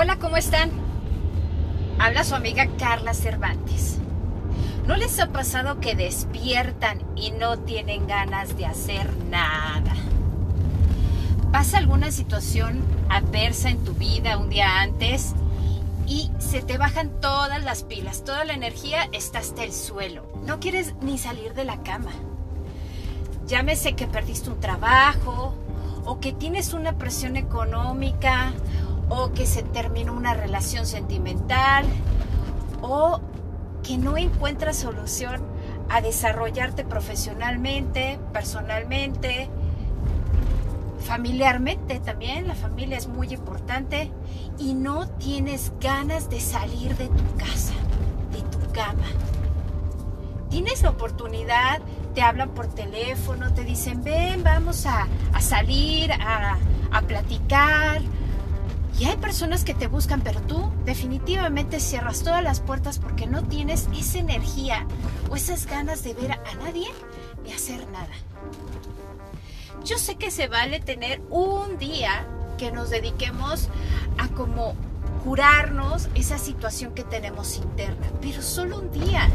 Hola, ¿cómo están? Habla su amiga Carla Cervantes. ¿No les ha pasado que despiertan y no tienen ganas de hacer nada? Pasa alguna situación adversa en tu vida un día antes y se te bajan todas las pilas, toda la energía está hasta el suelo. No quieres ni salir de la cama. Llámese que perdiste un trabajo o que tienes una presión económica o que se terminó una relación sentimental o que no encuentras solución a desarrollarte profesionalmente, personalmente, familiarmente también. La familia es muy importante y no tienes ganas de salir de tu casa, de tu cama. Tienes la oportunidad, te hablan por teléfono, te dicen, ven, vamos a, salir, a, a platicar, y hay personas que te buscan, pero tú definitivamente cierras todas las puertas porque no tienes esa energía o esas ganas de ver a nadie ni hacer nada. Yo sé que se vale tener un día que nos dediquemos a como curarnos esa situación que tenemos interna, pero solo un día.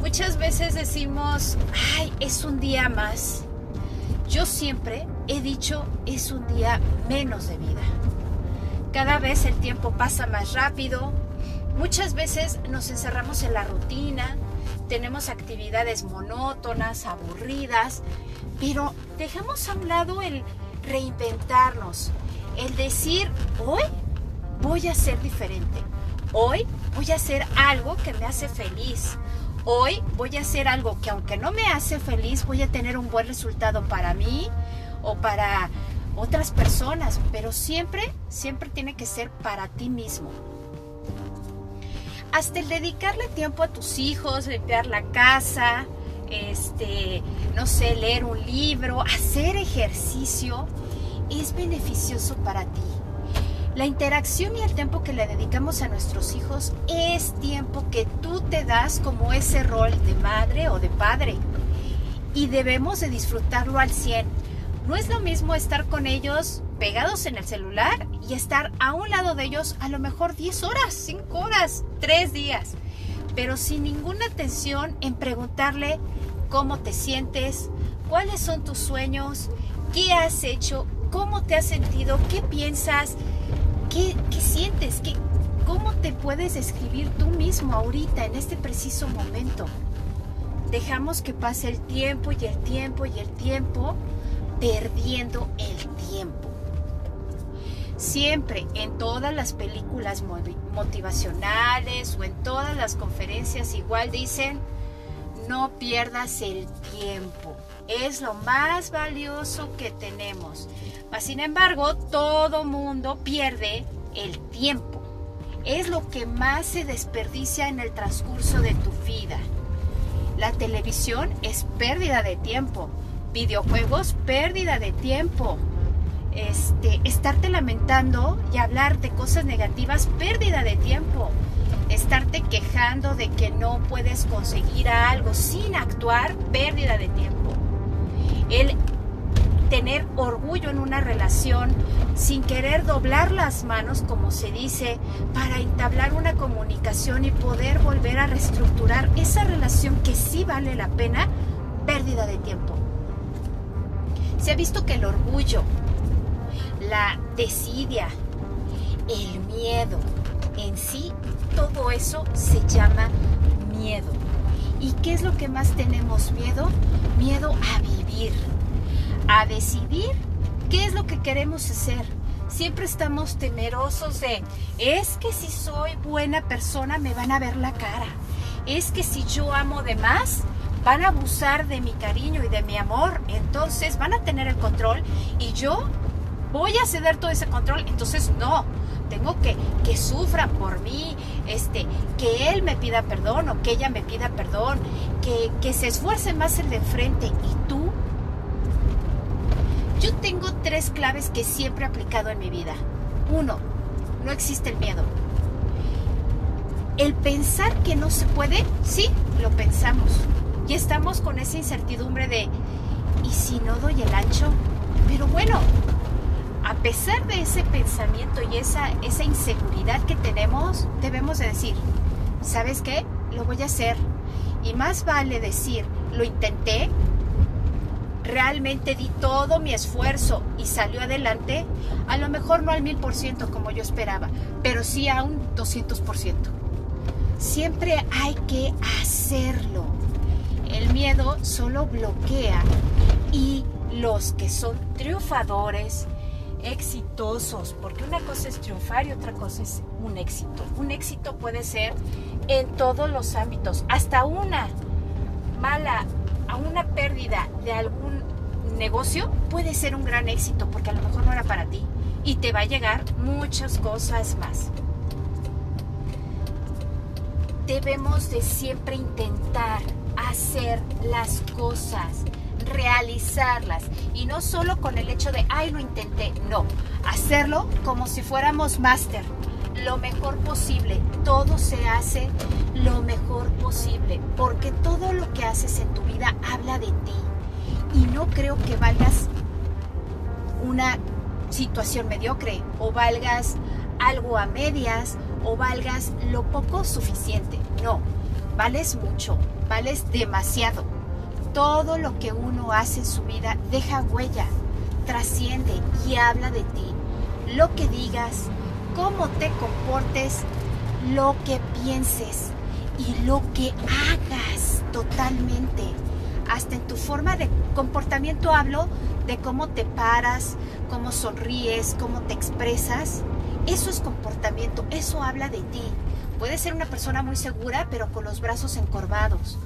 Muchas veces decimos, ay, es un día más. Yo siempre he dicho, es un día menos de vida. Cada vez el tiempo pasa más rápido. Muchas veces nos encerramos en la rutina, tenemos actividades monótonas, aburridas, pero dejamos a un lado el reinventarnos, el decir, hoy voy a ser diferente, hoy voy a hacer algo que me hace feliz, hoy voy a hacer algo que aunque no me hace feliz, voy a tener un buen resultado para mí o para otras personas, pero siempre, siempre tiene que ser para ti mismo. Hasta el dedicarle tiempo a tus hijos, limpiar la casa, este, no sé, leer un libro, hacer ejercicio, es beneficioso para ti. La interacción y el tiempo que le dedicamos a nuestros hijos es tiempo que tú te das como ese rol de madre o de padre. Y debemos de disfrutarlo al 100 no es lo mismo estar con ellos pegados en el celular y estar a un lado de ellos a lo mejor 10 horas, 5 horas, 3 días, pero sin ninguna atención en preguntarle cómo te sientes, cuáles son tus sueños, qué has hecho, cómo te has sentido, qué piensas, qué, sientes, qué, cómo te puedes escribir tú mismo ahorita, en este preciso momento. Dejamos que pase el tiempo y el tiempo y el tiempo perdiendo el tiempo. Siempre en todas las películas motivacionales o en todas las conferencias igual dicen, no pierdas el tiempo. Es lo más valioso que tenemos. Sin embargo, todo mundo pierde el tiempo. Es lo que más se desperdicia en el transcurso de tu vida. La televisión es pérdida de tiempo videojuegos, pérdida de tiempo. Este, estarte lamentando y hablar de cosas negativas, pérdida de tiempo. Estarte quejando de que no puedes conseguir algo sin actuar, pérdida de tiempo. El tener orgullo en una relación sin querer doblar las manos, como se dice, para entablar una comunicación y poder volver a reestructurar esa relación que sí vale la pena, pérdida de tiempo. Se ha visto que el orgullo, la desidia, el miedo, en sí, todo eso se llama miedo. ¿Y qué es lo que más tenemos miedo? Miedo a vivir, a decidir qué es lo que queremos hacer. Siempre estamos temerosos de, es que si soy buena persona me van a ver la cara. Es que si yo amo de más, van a abusar de mi cariño y de mi amor, entonces van a tener el control y yo voy a ceder todo ese control, entonces no, tengo que que sufra por mí, este, que él me pida perdón o que ella me pida perdón, que, que se esfuerce más el de frente y tú. Yo tengo tres claves que siempre he aplicado en mi vida. Uno, no existe el miedo. El pensar que no se puede, sí, lo pensamos y estamos con esa incertidumbre de, ¿y si no doy el ancho? Pero bueno, a pesar de ese pensamiento y esa, esa inseguridad que tenemos, debemos de decir, ¿sabes qué? Lo voy a hacer. Y más vale decir, lo intenté, realmente di todo mi esfuerzo y salió adelante, a lo mejor no al mil por ciento como yo esperaba, pero sí a un 200%. Siempre hay que hacerlo. El miedo solo bloquea y los que son triunfadores, exitosos, porque una cosa es triunfar y otra cosa es un éxito. Un éxito puede ser en todos los ámbitos, hasta una mala, a una pérdida de algún negocio puede ser un gran éxito porque a lo mejor no era para ti y te va a llegar muchas cosas más. Debemos de siempre intentar hacer las cosas realizarlas. Y no solo con el hecho de, ay, lo intenté, no, hacerlo como si fuéramos máster, lo mejor posible, todo se hace lo mejor posible, porque todo lo que haces en tu vida habla de ti. Y no creo que valgas una situación mediocre o valgas algo a medias o valgas lo poco suficiente, no, vales mucho, vales demasiado todo lo que uno hace en su vida deja huella, trasciende y habla de ti. Lo que digas, cómo te comportes, lo que pienses y lo que hagas totalmente. Hasta en tu forma de comportamiento hablo de cómo te paras, cómo sonríes, cómo te expresas. Eso es comportamiento, eso habla de ti. Puedes ser una persona muy segura pero con los brazos encorvados.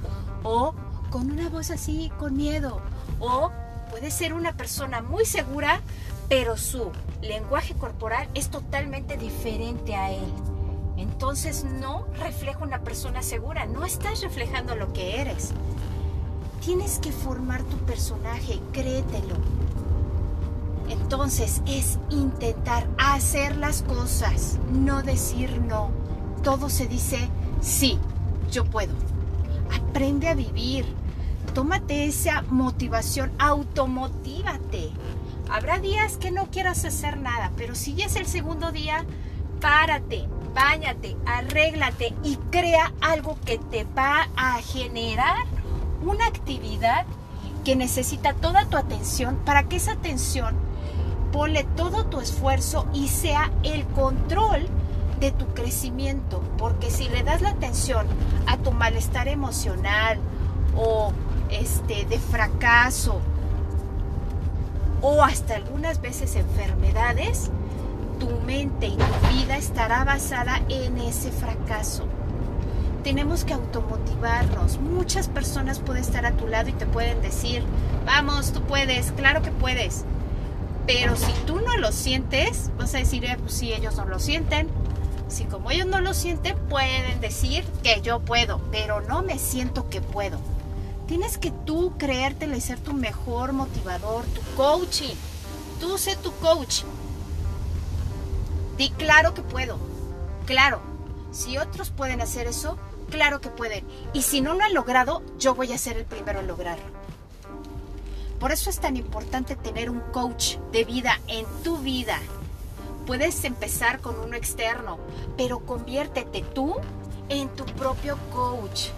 O con una voz así, con miedo. O puede ser una persona muy segura, pero su lenguaje corporal es totalmente diferente a él. Entonces no refleja una persona segura, no estás reflejando lo que eres. Tienes que formar tu personaje, créetelo. Entonces es intentar hacer las cosas, no decir no. Todo se dice sí, yo puedo. Aprende a vivir, tómate esa motivación, automotívate. Habrá días que no quieras hacer nada, pero si ya es el segundo día, párate, báñate, arréglate y crea algo que te va a generar una actividad que necesita toda tu atención para que esa atención ponle todo tu esfuerzo y sea el control de tu crecimiento, porque si le das la atención a tu malestar emocional o este, de fracaso o hasta algunas veces enfermedades, tu mente y tu vida estará basada en ese fracaso. Tenemos que automotivarnos. Muchas personas pueden estar a tu lado y te pueden decir, vamos, tú puedes, claro que puedes. Pero si tú no lo sientes, vas a decir, eh, pues si ellos no lo sienten. Si como ellos no lo sienten, pueden decir que yo puedo, pero no me siento que puedo. Tienes que tú creértelo y ser tu mejor motivador, tu coaching. Tú sé tu coach. Di claro que puedo. Claro. Si otros pueden hacer eso, claro que pueden. Y si no lo han logrado, yo voy a ser el primero en lograrlo. Por eso es tan importante tener un coach de vida en tu vida. Puedes empezar con uno externo, pero conviértete tú en tu propio coach.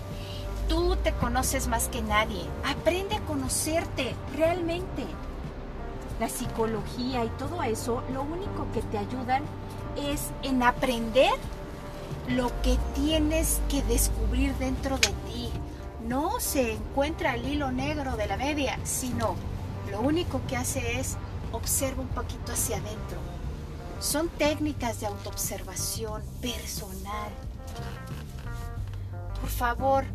Tú te conoces más que nadie. Aprende a conocerte realmente. La psicología y todo eso, lo único que te ayudan es en aprender lo que tienes que descubrir dentro de ti. No se encuentra el hilo negro de la media, sino lo único que hace es observa un poquito hacia adentro. Son técnicas de autoobservación personal. Por favor,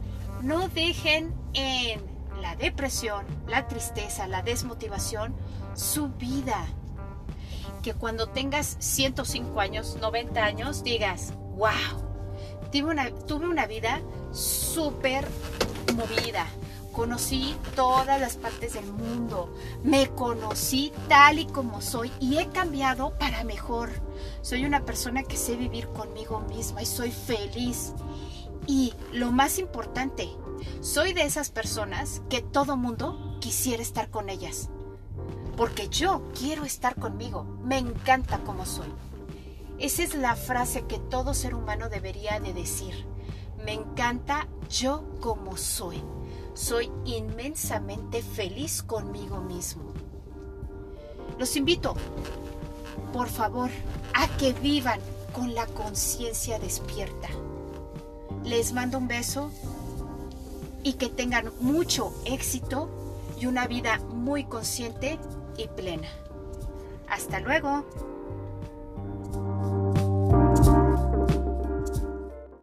no dejen en la depresión, la tristeza, la desmotivación su vida. Que cuando tengas 105 años, 90 años, digas, wow, tuve una, tuve una vida súper movida. Conocí todas las partes del mundo. Me conocí tal y como soy y he cambiado para mejor. Soy una persona que sé vivir conmigo misma y soy feliz. Y lo más importante, soy de esas personas que todo mundo quisiera estar con ellas. porque yo quiero estar conmigo, me encanta como soy. Esa es la frase que todo ser humano debería de decir. Me encanta yo como soy. Soy inmensamente feliz conmigo mismo. Los invito, por favor, a que vivan con la conciencia despierta. Les mando un beso y que tengan mucho éxito y una vida muy consciente y plena. Hasta luego.